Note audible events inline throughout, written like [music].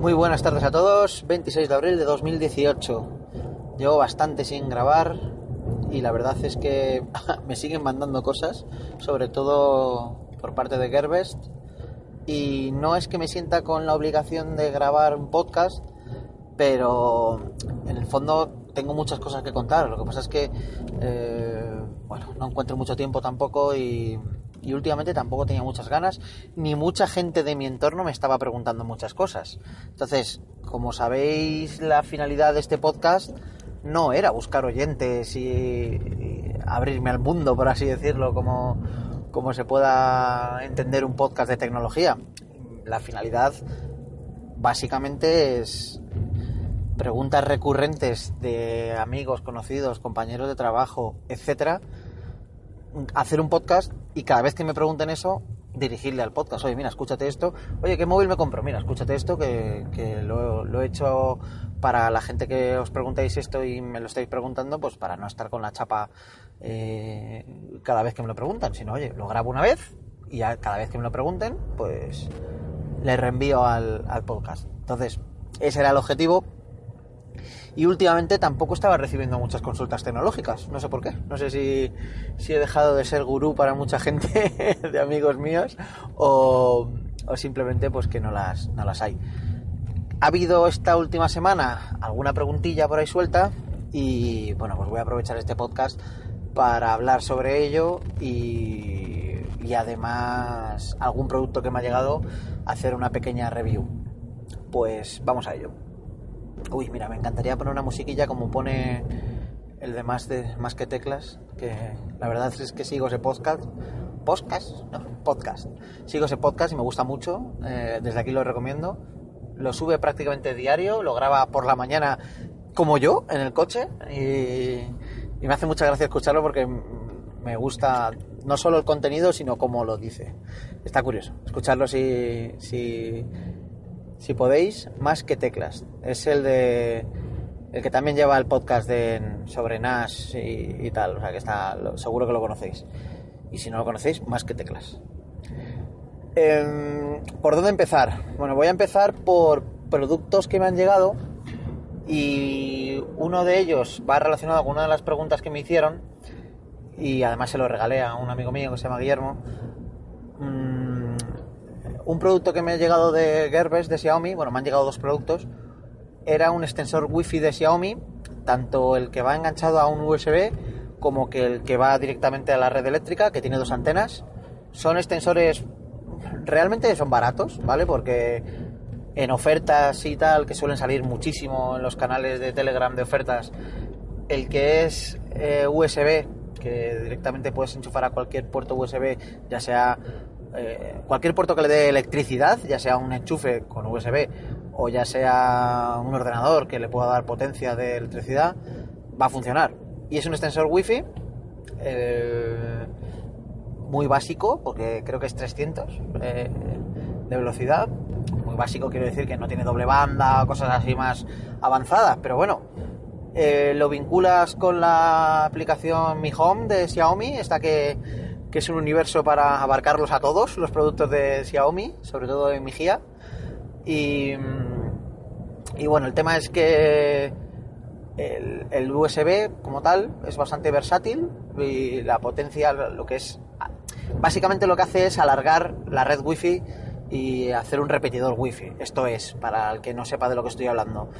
Muy buenas tardes a todos, 26 de abril de 2018. Llevo bastante sin grabar y la verdad es que [laughs] me siguen mandando cosas, sobre todo por parte de Gerbest. Y no es que me sienta con la obligación de grabar un podcast, pero en el fondo tengo muchas cosas que contar. Lo que pasa es que, eh, bueno, no encuentro mucho tiempo tampoco y y últimamente tampoco tenía muchas ganas, ni mucha gente de mi entorno me estaba preguntando muchas cosas. Entonces, como sabéis, la finalidad de este podcast no era buscar oyentes y, abrirme al mundo, por así decirlo, como, se pueda entender un podcast de tecnología. La finalidad básicamente es preguntas recurrentes de amigos, conocidos, compañeros de trabajo, etcétera, hacer un podcast y cada vez que me pregunten eso, dirigirle al podcast. Oye, mira, escúchate esto. Oye, ¿qué móvil me compro? Mira, escúchate esto que, que lo, he hecho para la gente que os preguntáis esto y me lo estáis preguntando, pues para no estar con la chapa eh, cada vez que me lo preguntan, sino, oye, lo grabo una vez y cada vez que me lo pregunten, pues le reenvío al, al podcast. Entonces, ese era el objetivo y últimamente tampoco estaba recibiendo muchas consultas tecnológicas, no sé por qué, no sé si, si he dejado de ser gurú para mucha gente [laughs] de amigos míos o, o simplemente pues que no las, no las hay. Ha habido esta última semana alguna preguntilla por ahí suelta y bueno, pues voy a aprovechar este podcast para hablar sobre ello y, y además algún producto que me ha llegado hacer una pequeña review. Pues vamos a ello. Uy, mira, me encantaría poner una musiquilla como pone el de más, de más que teclas, que la verdad es que sigo ese podcast. ¿Podcast? No, podcast. Sigo ese podcast y me gusta mucho. Eh, desde aquí lo recomiendo. Lo sube prácticamente diario, lo graba por la mañana como yo, en el coche. Y, y me hace mucha gracia escucharlo porque me gusta no solo el contenido, sino cómo lo dice. Está curioso. Escucharlo si, si si podéis, más que teclas. Es el de el que también lleva el podcast de, sobre NAS y, tal, o sea que está seguro que lo conocéis. Y si no lo conocéis, más que teclas. Eh, ¿Por dónde empezar? Bueno, voy a empezar por productos que me han llegado y uno de ellos va relacionado con una de las preguntas que me hicieron y además se lo regalé a un amigo mío que se llama Guillermo. Mm, un producto que me ha llegado de Gearbest de Xiaomi, bueno, me han llegado dos productos, era un extensor Wi-Fi de Xiaomi, tanto el que va enganchado a un USB como que el que va directamente a la red eléctrica, que tiene dos antenas. Son extensores realmente son baratos, ¿vale? Porque en ofertas y tal, que suelen salir muchísimo en los canales de Telegram de ofertas, el que es eh, USB, que directamente puedes enchufar a cualquier puerto USB, ya sea eh, cualquier puerto que le dé electricidad, ya sea un enchufe con USB o ya sea un ordenador que le pueda dar potencia de electricidad, va a funcionar. Y es un extensor Wi-Fi eh, muy básico, porque creo que es 300 eh, de velocidad. Muy básico quiero decir que no tiene doble banda cosas así más avanzadas, pero bueno, lo vinculas con la aplicación Mi Home de Xiaomi, esta que que es un universo para abarcarlos a todos, los productos de Xiaomi, sobre todo en Mijía. Y, y bueno, el tema es que el, el, USB como tal es bastante versátil y la potencia, lo que es, básicamente lo que hace es alargar la red Wi-Fi y hacer un repetidor Wi-Fi. Esto es, para el que no sepa de lo que estoy hablando.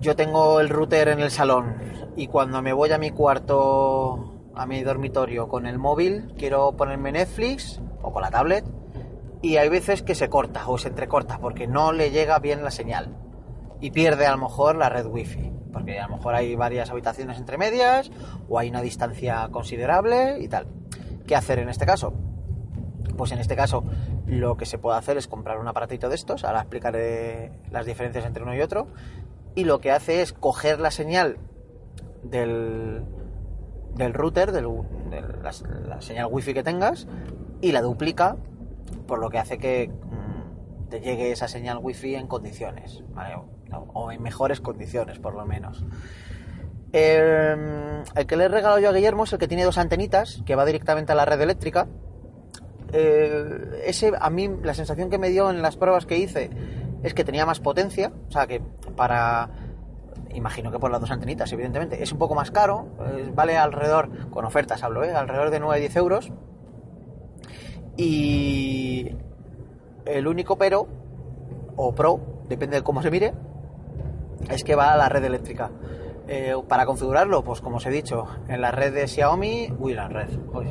Yo tengo el router en el salón y cuando me voy a mi cuarto a mi dormitorio con el móvil, quiero ponerme Netflix o con la tablet y hay veces que se corta o se entrecorta porque no le llega bien la señal y pierde a lo mejor la red wifi porque a lo mejor hay varias habitaciones entre medias o hay una distancia considerable y tal. ¿Qué hacer en este caso? Pues en este caso lo que se puede hacer es comprar un aparatito de estos, ahora explicaré las diferencias entre uno y otro, y lo que hace es coger la señal del, del router, del, de la, la, señal wifi que tengas, y la duplica, por lo que hace que mmm, te llegue esa señal wifi en condiciones, ¿vale? o en mejores condiciones, por lo menos. El, el, que le he regalado yo a Guillermo es el que tiene dos antenitas, que va directamente a la red eléctrica. Eh, ese, a mí, la sensación que me dio en las pruebas que hice es que tenía más potencia, o sea que para imagino que por las dos antenitas, evidentemente. Es un poco más caro, eh, vale alrededor, con ofertas hablo, ¿eh? alrededor de 9-10 euros. Y el único pero, o pro, depende de cómo se mire, es que va a la red eléctrica. Eh, para configurarlo, pues como os he dicho, en la red de Xiaomi, uy, la red,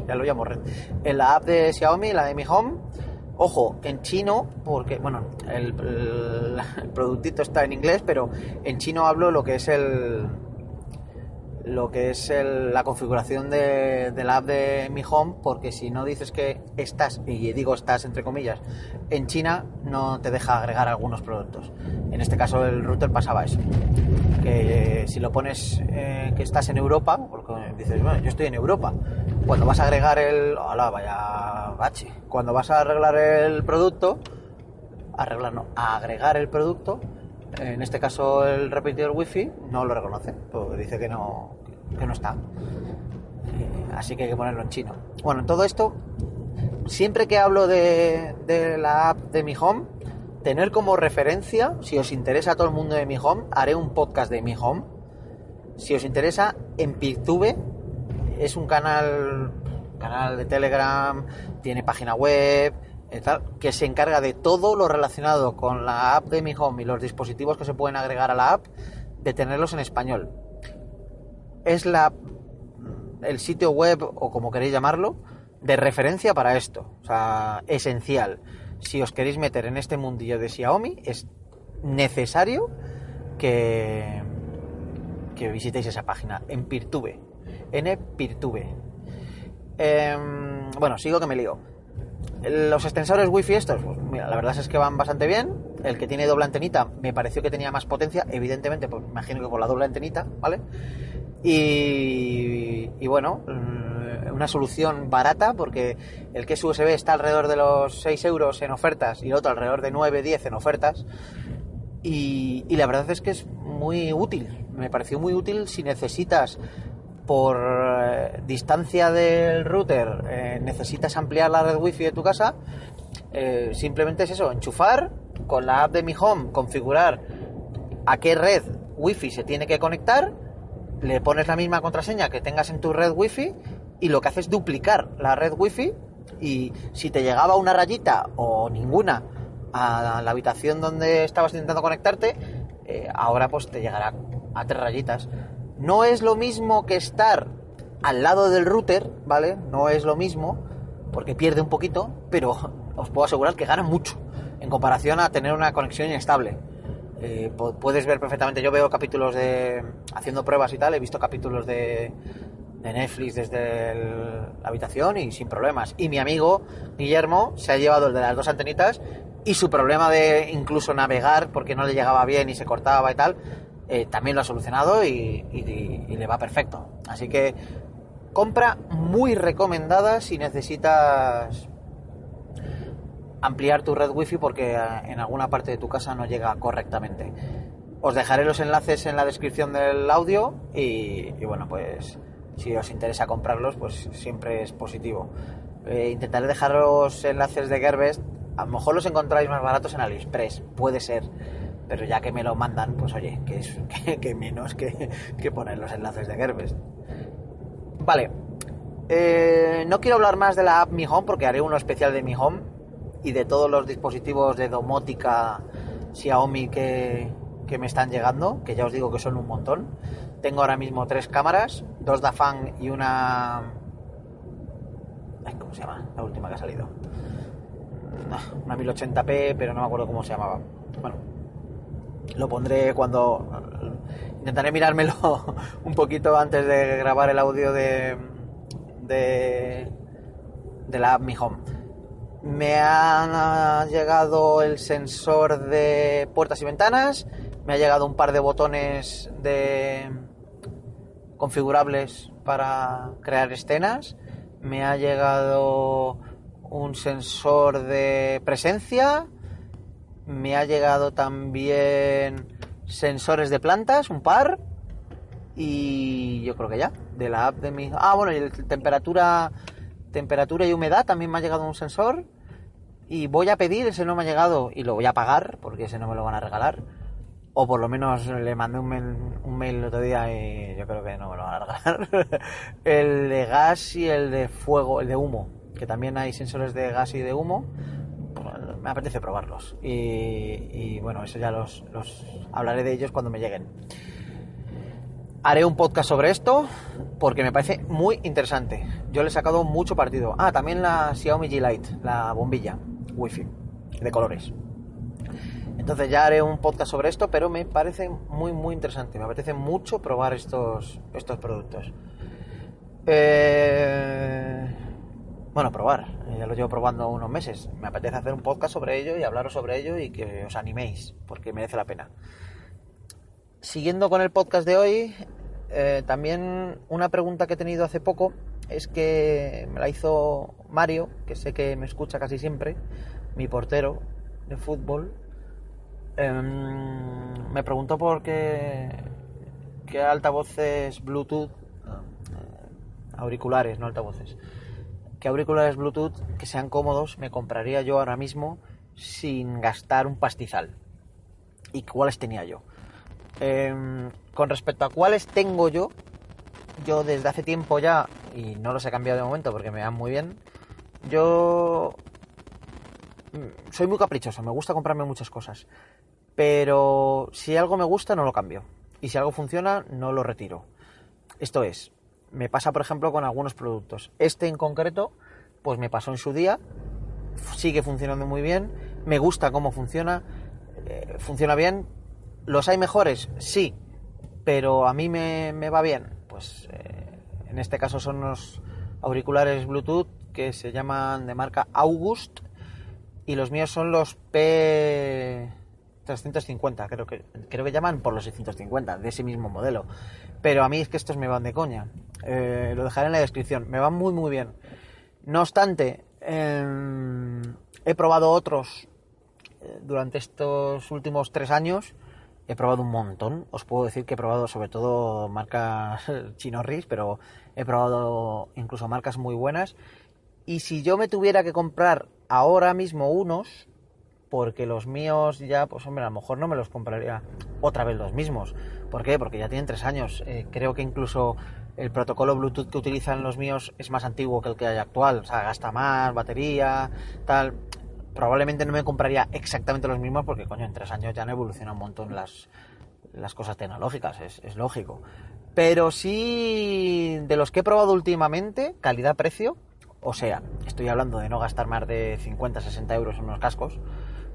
ya lo llamo red, en la app de Xiaomi, la de Mi Home, Ojo, en chino, porque, bueno, el, productito está en inglés, pero en chino hablo lo que es el, lo que es la configuración de, la app de Mi Home, porque si no dices que estás, y digo estás entre comillas, en China, no te deja agregar algunos productos. En este caso el router pasaba eso. Que si lo pones eh, que estás en Europa, porque dices, bueno, yo estoy en Europa, cuando vas a agregar el... Hola, vaya Cuando vas a arreglar el producto, arreglar no, a agregar el producto, en este caso el repetidor wifi no lo reconoce, porque dice que no, que no está. Eh, así que hay que ponerlo en chino. Bueno, todo esto, siempre que hablo de, de la app de Mi Home, tener como referencia, si os interesa a todo el mundo de Mi Home, haré un podcast de Mi Home. Si os interesa, en Pictube es un canal, canal de Telegram, tiene página web, eh, que se encarga de todo lo relacionado con la app de Mi Home y los dispositivos que se pueden agregar a la app, de tenerlos en español. Es la el sitio web o como queréis llamarlo de referencia para esto, o sea, esencial. Si os queréis meter en este mundillo de Xiaomi es necesario que que visitéis esa página en Peertube, en Peertube. Em, bueno, sigo que me lío los extensores wifi estos, pues mira, la verdad es que van bastante bien. El que tiene doble antenita me pareció que tenía más potencia, evidentemente, pues imagino que por la doble antenita, ¿vale? Y, bueno, mm, una solución barata porque el que es USB está alrededor de los 6 euros en ofertas y el otro alrededor de 9, 10 en ofertas. Y la verdad es que es muy útil, me pareció muy útil si necesitas por eh, distancia del router eh, necesitas ampliar la red wifi de tu casa, eh, simplemente es eso, enchufar con la app de Mi Home, configurar a qué red wifi se tiene que conectar, le pones la misma contraseña que tengas en tu red wifi y lo que hace es duplicar la red wifi y si te llegaba una rayita o ninguna a la habitación donde estabas intentando conectarte, ahora pues te llegará a tres rayitas. No es lo mismo que estar al lado del router, ¿vale? No es lo mismo, porque pierde un poquito, pero [laughs] os puedo asegurar que gana mucho en comparación a tener una conexión inestable. Eh, puedes ver perfectamente, yo veo capítulos de. haciendo pruebas y tal, he visto capítulos de, de Netflix desde la habitación y sin problemas. Y mi amigo Guillermo se ha llevado el de las dos antenitas y su problema de incluso navegar porque no le llegaba bien y se cortaba y tal, eh, también lo ha solucionado y, le va perfecto. Así que compra muy recomendada si necesitas ampliar tu red wifi porque eh, en alguna parte de tu casa no llega correctamente. Os dejaré los enlaces en la descripción del audio y, bueno, pues si os interesa comprarlos, pues siempre es positivo. Eh, intentaré dejar los enlaces de Gearbest. A lo mejor los encontráis más baratos en AliExpress, puede ser pero ya que me lo mandan, pues oye, que es [laughs] que, menos que, poner los enlaces de Gerbest. Vale, eh, no quiero hablar más de la app Mi Home porque haré uno especial de Mi Home y de todos los dispositivos de domótica Xiaomi que, que me están llegando, que ya os digo que son un montón. Tengo ahora mismo tres cámaras, dos Dafang y una... ¿Cómo se llama? La última que ha salido. Una 1080p, pero no me acuerdo cómo se llamaba. Bueno, lo pondré cuando intentaré mirármelo [laughs] un poquito antes de grabar el audio de de, de la app Mi Home. Me ha llegado el sensor de puertas y ventanas, me ha llegado un par de botones de configurables para crear escenas, me ha llegado un sensor de presencia, me ha llegado también sensores de plantas, un par. Y yo creo que ya, de la app de mi... Ah, bueno, y temperatura, temperatura y humedad también me ha llegado un sensor. y voy a pedir, ese no me ha llegado y lo voy a pagar porque ese no me lo van a regalar. O por lo menos le mandé un mail, un mail el otro día y yo creo que no me lo van a regalar. [laughs] el de gas y el de fuego, el de humo, que también hay sensores de gas y de humo. Me apetece probarlos. Y, y bueno, eso ya los, los hablaré de ellos cuando me lleguen. Haré un podcast sobre esto porque me parece muy interesante. Yo le he sacado mucho partido. Ah, también la Xiaomi G Lite, la bombilla Wi-Fi de colores. Entonces ya haré un podcast sobre esto, pero me parece muy muy interesante. Me apetece mucho probar estos, estos productos. Eh, bueno, probar. Ya lo llevo probando unos meses. Me apetece hacer un podcast sobre ello y hablaros sobre ello y que os animéis, porque merece la pena. Siguiendo con el podcast de hoy, eh, también una pregunta que he tenido hace poco es que me la hizo Mario, que sé que me escucha casi siempre, mi portero de fútbol, Em, me preguntó por qué, qué altavoces Bluetooth, eh, auriculares, no altavoces, qué auriculares Bluetooth que sean cómodos me compraría yo ahora mismo sin gastar un pastizal. ¿Y cuáles tenía yo? Em, con respecto a cuáles tengo yo, yo desde hace tiempo ya, y no los he cambiado de momento porque me van muy bien, yo mm, soy muy caprichoso, me gusta comprarme muchas cosas pero si algo me gusta no lo cambio y si algo funciona no lo retiro. Esto es, me pasa por ejemplo con algunos productos. Este en concreto, pues me pasó en su día, sigue funcionando muy bien, me gusta cómo funciona, eh, funciona bien. ¿Los hay mejores? Sí, pero a mí me, va bien. Pues eh, en este caso son los auriculares Bluetooth que se llaman de marca August y los míos son los P 350, creo que, creo que llaman por los 650, de ese mismo modelo. Pero a mí es que estos me van de coña. Eh, lo dejaré en la descripción. Me van muy, muy bien. No obstante, em, he probado otros eh, durante estos últimos tres años. He probado un montón. Os puedo decir que he probado sobre todo marcas [laughs] chinorris, pero he probado incluso marcas muy buenas. Y si yo me tuviera que comprar ahora mismo unos, porque los míos ya, pues hombre, a lo mejor no me los compraría otra vez los mismos. ¿Por qué? Porque ya tienen tres años. Eh, creo que incluso el protocolo Bluetooth que utilizan los míos es más antiguo que el que hay actual. O sea, gasta más batería, tal. Probablemente no me compraría exactamente los mismos porque, coño, en tres años ya han evolucionado un montón las, las cosas tecnológicas, es, es lógico. Pero sí, de los que he probado últimamente, calidad-precio, o sea, estoy hablando de no gastar más de 50, 60 euros en unos cascos,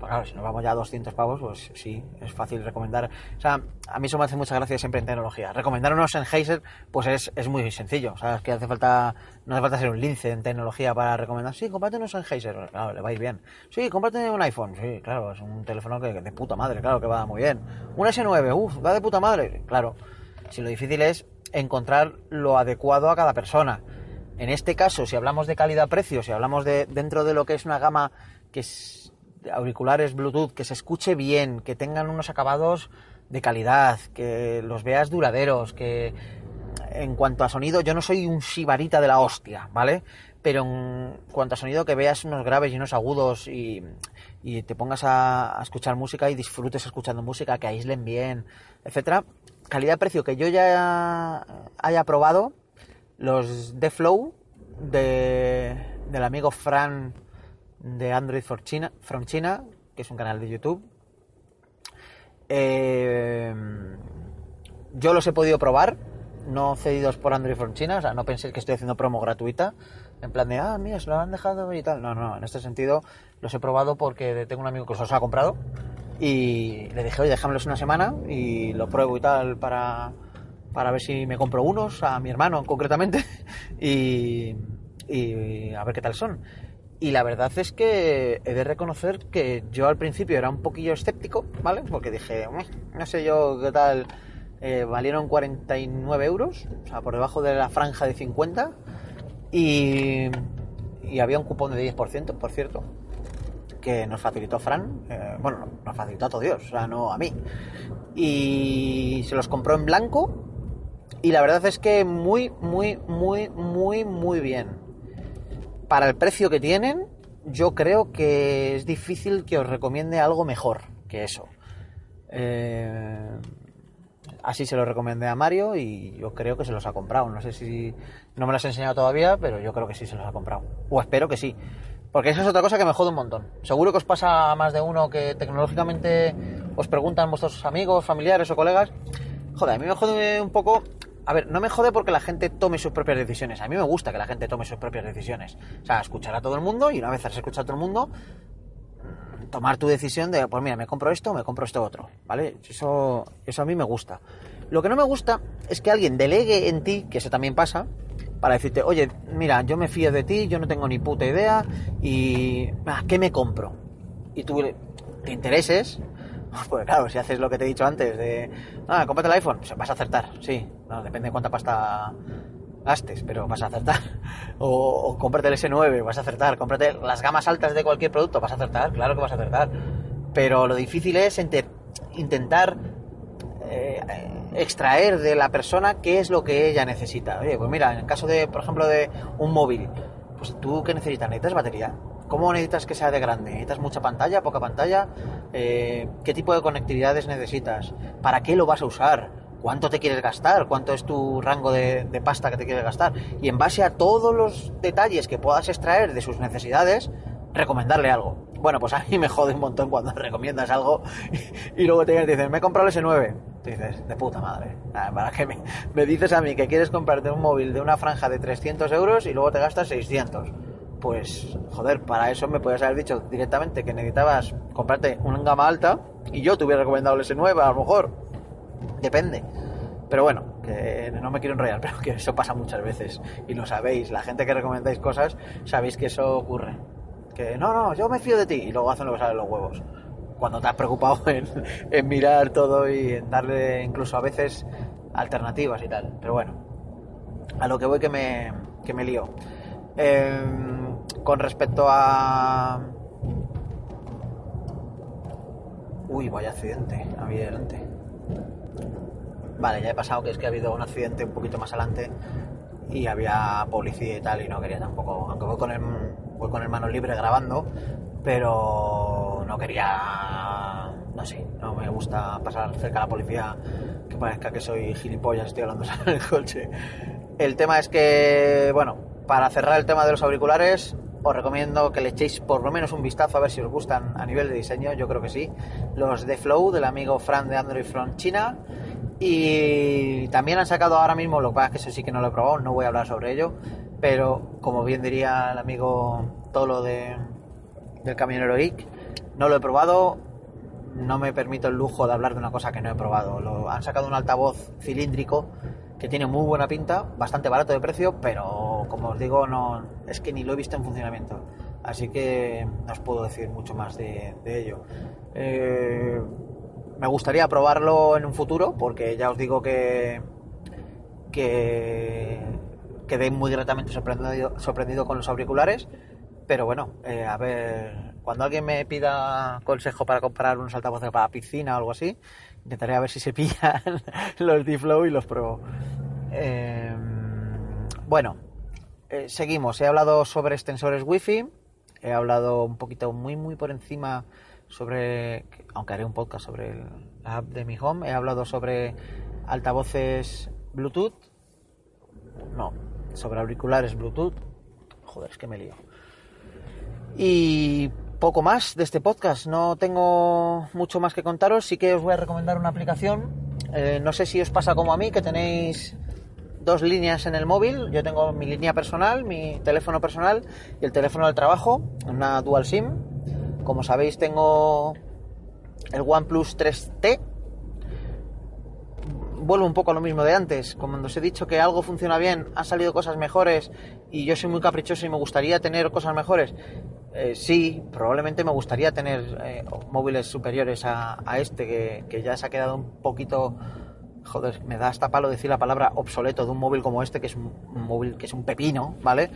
pues claro, si nos vamos ya a 200 pavos, pues sí, es fácil recomendar. O sea, a mí eso me hace mucha gracia siempre en tecnología. Recomendar unos Sennheiser, pues es, es muy sencillo. O sea, es que hace falta, no hace falta ser un lince en tecnología para recomendar. Sí, cómprate unos Sennheiser, claro, le va a ir bien. Sí, cómprate un iPhone, sí, claro, es un teléfono que, de puta madre, claro, que va muy bien. Un S9, uff, va de puta madre, claro. Si lo difícil es encontrar lo adecuado a cada persona. En este caso, si hablamos de calidad-precio, si hablamos de dentro de lo que es una gama que es auriculares Bluetooth, que se escuche bien, que tengan unos acabados de calidad, que los veas duraderos, que en cuanto a sonido, yo no soy un shibarita de la hostia, ¿vale? Pero en cuanto a sonido, que veas unos graves y unos agudos y, te pongas a, escuchar música y disfrutes escuchando música, que aíslen bien, etcétera. Calidad-precio que yo ya haya probado, los de Flow de, del amigo Fran de Android for China, from China, que es un canal de YouTube. Eh, yo los he podido probar, no cedidos por Android from China, o sea, no penséis que estoy haciendo promo gratuita, en plan de, ah, mira, se lo han dejado y tal. No, no, en este sentido los he probado porque tengo un amigo que los ha comprado y le dije, oye, déjamelos una semana y lo pruebo y tal para, para ver si me compro unos, a mi hermano concretamente, [laughs] y a ver qué tal son. Y la verdad es que he de reconocer que yo al principio era un poquillo escéptico, ¿vale? Porque dije, no sé yo qué tal, eh, valieron 49 euros, o sea, por debajo de la franja de 50. Y, y había un cupón de 10%, por cierto, que nos facilitó Fran. Eh, bueno, nos facilitó a todo Dios, o sea, no a mí. Y se los compró en blanco. Y la verdad es que muy, muy, muy, muy, muy bien para el precio que tienen, yo creo que es difícil que os recomiende algo mejor que eso. Eh, así se lo recomendé a Mario y yo creo que se los ha comprado. No sé si no me lo has enseñado todavía, pero yo creo que sí se los ha comprado. O espero que sí. Porque eso es otra cosa que me jode un montón. Seguro que os pasa a más de uno que tecnológicamente os preguntan vuestros amigos, familiares o colegas. Joder, a mí me jode un poco. A ver, no me jode porque la gente tome sus propias decisiones. A mí me gusta que la gente tome sus propias decisiones. O sea, escuchar a todo el mundo y una vez has escuchado a todo el mundo, tomar tu decisión de, pues mira, me compro esto o me compro esto otro. ¿Vale? Eso, eso a mí me gusta. Lo que no me gusta es que alguien delegue en ti, que eso también pasa, para decirte, oye, mira, yo me fío de ti, yo no tengo ni puta idea y... Ah, ¿Qué me compro? Y tú te intereses, [laughs] pues claro, si haces lo que te he dicho antes de, ah, cómprate el iPhone, pues vas a acertar, sí, no, depende de cuánta pasta gastes, pero vas a acertar. [laughs] O, cómprate el S9, vas a acertar. Cómprate las gamas altas de cualquier producto, vas a acertar, claro que vas a acertar. Pero lo difícil es intentar eh, extraer de la persona qué es lo que ella necesita. Oye, pues mira, en el caso de, por ejemplo, de un móvil, pues tú qué necesitas? ¿Necesitas batería? ¿Cómo necesitas que sea de grande? ¿Necesitas mucha pantalla, poca pantalla? Eh, ¿Qué tipo de conectividades necesitas? ¿Para qué lo vas a usar? ¿Cuánto te quieres gastar? ¿Cuánto es tu rango de, pasta que te quieres gastar? Y en base a todos los detalles que puedas extraer de sus necesidades, recomendarle algo. Bueno, pues a mí me jode un montón cuando [laughs] recomiendas algo y, luego te dicen, me he comprado el S9. Te dices, de puta madre. ¿Para qué me, me, dices a mí que quieres comprarte un móvil de una franja de 300 euros y luego te gastas 600? Pues, joder, para eso me puedes haber dicho directamente que necesitabas comprarte una gama alta y yo te hubiera recomendado el S9, a lo mejor. Depende. Pero bueno, que no me quiero enrollar, [laughs] pero que eso pasa muchas veces y lo sabéis. La gente que recomendáis cosas, sabéis que eso ocurre. Que no, no, yo me fío de ti y luego hacen lo que salen los huevos. Cuando te has preocupado [laughs] en, mirar todo y en darle incluso a veces alternativas y tal. Pero bueno, a lo que voy que me, que me lío. Em, con respecto a... Uy, vaya accidente, había delante. Vale, ya he pasado que es que ha habido un accidente un poquito más adelante y había policía y tal y no quería tampoco, aunque voy con el, voy con el mano libre grabando, pero no quería, no sé, no me gusta pasar cerca de la policía que parezca que soy gilipollas, estoy hablando [laughs] en el coche. El tema es que, bueno, para cerrar el tema de los auriculares, os recomiendo que le echéis por lo menos un vistazo a ver si os gustan a nivel de diseño, yo creo que sí. Los de Flow del amigo Fran de Android from China y también han sacado ahora mismo, lo que pasa es que eso sí que no lo he probado, no voy a hablar sobre ello, pero como bien diría el amigo Tolo de, del camionero IC, no lo he probado, no me permito el lujo de hablar de una cosa que no he probado. Lo, han sacado un altavoz cilíndrico que tiene muy buena pinta, bastante barato de precio, pero como os digo, no es que ni lo he visto en funcionamiento. Así que no os puedo decir mucho más de, ello. Eh, me gustaría probarlo en un futuro, porque ya os digo que, que quedé muy gratamente sorprendido, sorprendido con los auriculares. Pero bueno, eh, a ver, cuando alguien me pida consejo para comprar unos altavoces para piscina o algo así, intentaré a ver si se [laughs] pillan los D-Flow y los pruebo. Em, bueno, eh, seguimos. He hablado sobre extensores Wi-Fi, he hablado un poquito muy, muy por encima sobre, aunque haré un podcast sobre la app de mi home, he hablado sobre altavoces Bluetooth, no, sobre auriculares Bluetooth, joder, es que me lío. Y poco más de este podcast, no tengo mucho más que contaros, sí que os voy a recomendar una aplicación, eh, no sé si os pasa como a mí, que tenéis dos líneas en el móvil. Yo tengo mi línea personal, mi teléfono personal y el teléfono del trabajo, una dual SIM. Como sabéis, tengo el OnePlus 3T. Vuelvo un poco a lo mismo de antes. Como os he dicho que algo funciona bien, han salido cosas mejores y yo soy muy caprichoso y me gustaría tener cosas mejores. Eh, sí, probablemente me gustaría tener eh, móviles superiores a, este, que, ya se ha quedado un poquito. Joder, me da hasta palo decir la palabra obsoleto de un móvil como este, que es un, móvil que es un pepino, ¿vale?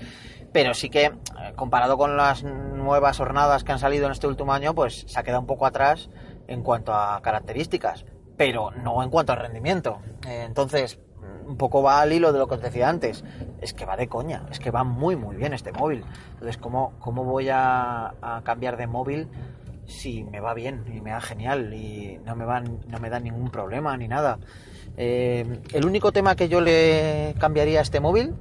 pero sí que eh, comparado con las nuevas hornadas que han salido en este último año, pues se ha quedado un poco atrás en cuanto a características, pero no en cuanto a rendimiento. Eh, entonces, un poco va al hilo de lo que os decía antes, es que va de coña, es que va muy muy bien este móvil. Entonces, ¿cómo, cómo voy a, cambiar de móvil si me va bien y me va genial y no me, van, no me da ningún problema ni nada? Eh, el único tema que yo le cambiaría a este móvil,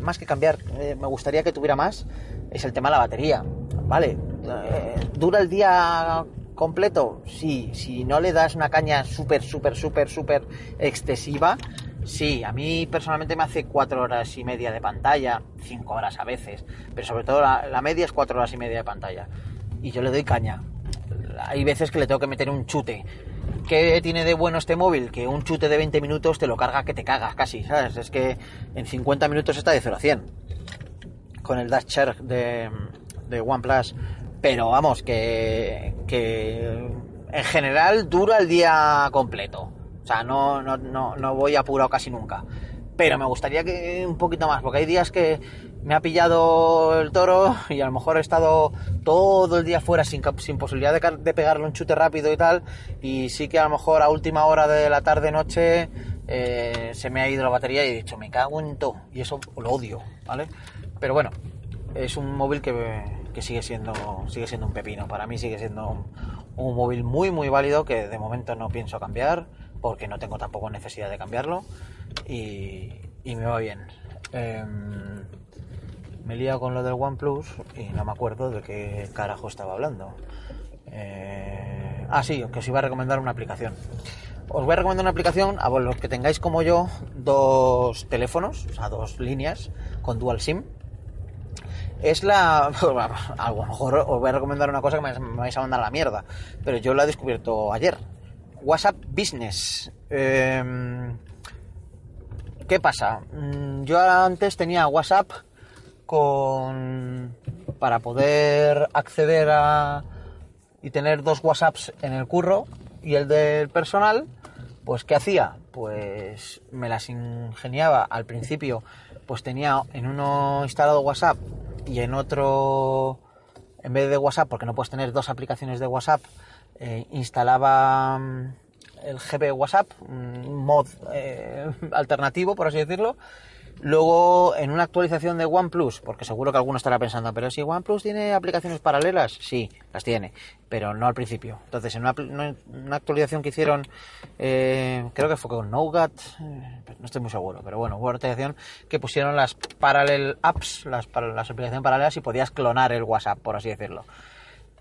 más que cambiar, eh, me gustaría que tuviera más, es el tema de la batería. Vale, ¿dura el día completo? Sí, si no le das una caña súper, súper, súper, súper excesiva, sí, a mí personalmente me hace cuatro horas y media de pantalla, cinco horas a veces, pero sobre todo la, media es cuatro horas y media de pantalla. Y yo le doy caña. Hay veces que le tengo que meter un chute. ¿Qué tiene de bueno este móvil? Que un chute de 20 minutos te lo carga que te cagas casi, ¿sabes? Es que en 50 minutos está de 0 a 100. Con el Dash Share de, de OnePlus. Pero vamos, que, que en general dura el día completo. O sea, no, no, no, no voy apurado casi nunca. Pero me gustaría que un poquito más, porque hay días que me ha pillado el toro y a lo mejor he estado todo el día fuera sin, sin posibilidad de, de, pegarle un chute rápido y tal. Y sí que a lo mejor a última hora de la tarde-noche eh, se me ha ido la batería y he dicho, me cago en todo. Y eso lo odio, ¿vale? Pero bueno, es un móvil que, que sigue, siendo, sigue siendo un pepino. Para mí sigue siendo un, móvil muy, muy válido que de momento no pienso cambiar porque no tengo tampoco necesidad de cambiarlo y, y me va bien. Eh, me he liado con lo del OnePlus y no me acuerdo de qué carajo estaba hablando. Eh... Ah, sí, que os iba a recomendar una aplicación. Os voy a recomendar una aplicación a los que tengáis como yo dos teléfonos, o sea, dos líneas con dual SIM. Es la. [laughs] A lo mejor os voy a recomendar una cosa que me vais a mandar a la mierda, pero yo la he descubierto ayer. WhatsApp Business. Eh... ¿Qué pasa? Yo antes tenía WhatsApp con para poder acceder a y tener dos WhatsApps en el curro y el del personal, pues ¿qué hacía? Pues me las ingeniaba al principio, pues tenía en uno instalado WhatsApp y en otro en vez de WhatsApp, porque no puedes tener dos aplicaciones de WhatsApp, eh, instalaba el GB WhatsApp, un mod eh, [laughs] alternativo, por así decirlo, Luego, en una actualización de OnePlus, porque seguro que alguno estará pensando, pero si OnePlus tiene aplicaciones paralelas, sí, las tiene, pero no al principio. Entonces, en una, actualización que hicieron, eh, creo que fue con Nougat, eh, no estoy muy seguro, pero bueno, hubo una actualización que pusieron las Parallel Apps, las, las aplicaciones paralelas, y podías clonar el WhatsApp, por así decirlo.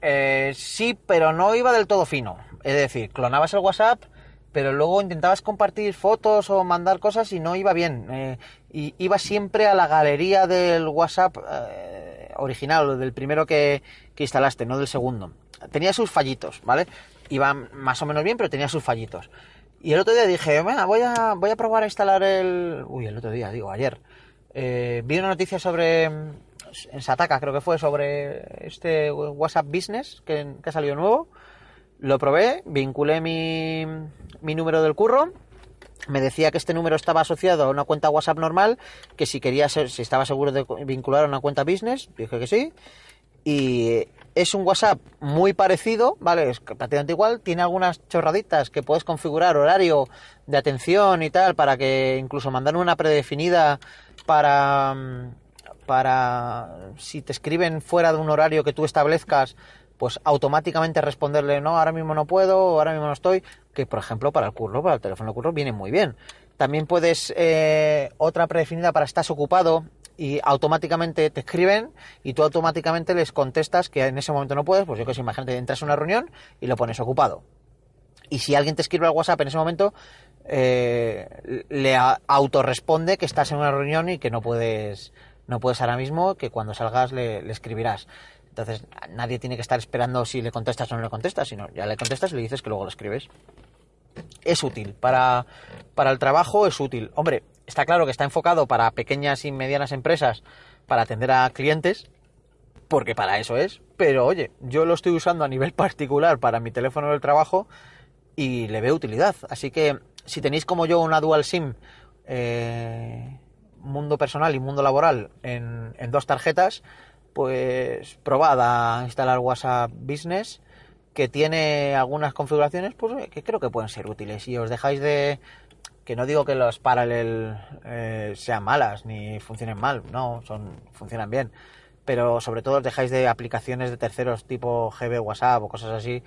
Eh, sí, pero no iba del todo fino. Es decir, clonabas el WhatsApp pero luego intentabas compartir fotos o mandar cosas y no iba bien. Eh, y iba siempre a la galería del WhatsApp eh, original, del primero que, que, instalaste, no del segundo. Tenía sus fallitos, ¿vale? Iba más o menos bien, pero tenía sus fallitos. Y el otro día dije, voy a, voy a probar a instalar el... Uy, el otro día, digo, ayer. Eh, vi una noticia sobre... En Sataka creo que fue sobre este WhatsApp Business que, que ha salido nuevo lo probé, vinculé mi, mi número del curro, me decía que este número estaba asociado a una cuenta WhatsApp normal, que si quería ser, si estaba seguro de vincular a una cuenta business, dije que sí. Y es un WhatsApp muy parecido, ¿vale? Es prácticamente igual, tiene algunas chorraditas que puedes configurar horario de atención y tal, para que incluso mandar una predefinida para para si te escriben fuera de un horario que tú establezcas, pues automáticamente responderle, no, ahora mismo no puedo, ahora mismo no estoy, que por ejemplo para el curro, para el teléfono de curro, viene muy bien. También puedes, eh, otra predefinida para estás ocupado y automáticamente te escriben y tú automáticamente les contestas que en ese momento no puedes, pues yo que sé, imagínate, entras a una reunión y lo pones ocupado. Y si alguien te escribe al WhatsApp en ese momento, eh, le autorresponde que estás en una reunión y que no puedes, no puedes ahora mismo, que cuando salgas le, le escribirás. Entonces nadie tiene que estar esperando si le contestas o no le contestas, sino ya le contestas y le dices que luego lo escribes. Es útil, para, para el trabajo es útil. Hombre, está claro que está enfocado para pequeñas y medianas empresas, para atender a clientes, porque para eso es, pero oye, yo lo estoy usando a nivel [laughs] particular para mi teléfono del trabajo y le veo utilidad. Así que si tenéis como yo una dual SIM, eh, mundo personal y mundo laboral, en, en dos tarjetas, pues probad a instalar WhatsApp Business que tiene algunas configuraciones pues que creo que pueden ser útiles y os dejáis de que no digo que los Parallel eh, sean malas ni funcionen mal, no, son funcionan bien, pero sobre todo os dejáis de aplicaciones de terceros tipo GB, WhatsApp o cosas así,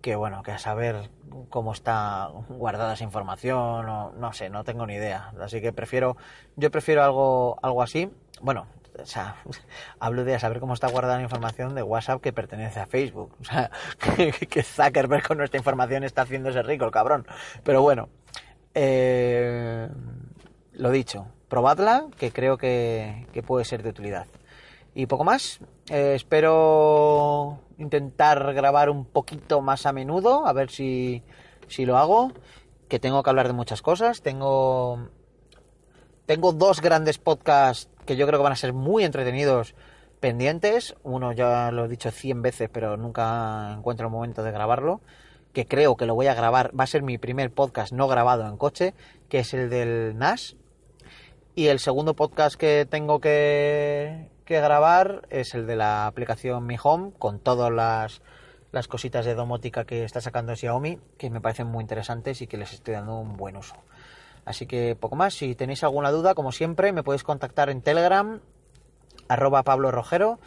que bueno, que a saber cómo está guardada esa información, o no sé, no tengo ni idea. Así que prefiero, yo prefiero algo, algo así. Bueno, o sea, [laughs] hablo de saber cómo está guardada la información de WhatsApp que pertenece a Facebook. [laughs] O sea, que, Zuckerberg con nuestra información está haciéndose rico, el cabrón. Pero bueno, eh, lo dicho, probadla, que creo que, puede ser de utilidad. Y poco más. Eh, espero intentar grabar un poquito más a menudo, a ver si, si lo hago. Que tengo que hablar de muchas cosas. Tengo, tengo dos grandes podcasts que yo creo que van a ser muy entretenidos pendientes. Uno ya lo he dicho 100 veces, pero nunca encuentro el momento de grabarlo. Que creo que lo voy a grabar. Va a ser mi primer podcast no grabado en coche, que es el del NAS. Y el segundo podcast que tengo que, que grabar es el de la aplicación Mi Home, con todas las, las cositas de domótica que está sacando Xiaomi, que me parecen muy interesantes y que les estoy dando un buen uso. Así que poco más, si tenéis alguna duda, como siempre, me podéis contactar en Telegram, arroba Pablo Rojero,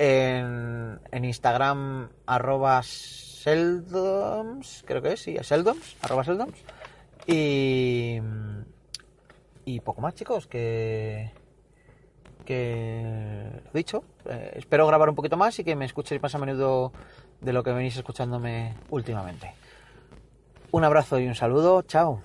en, Instagram, arroba Seldoms, creo que es, sí, Seldoms, arroba Seldoms. Y, y poco más, chicos, que que lo dicho, eh, espero grabar un poquito más y que me escuchéis más a menudo de lo que venís escuchándome últimamente. Un abrazo y un saludo, chao.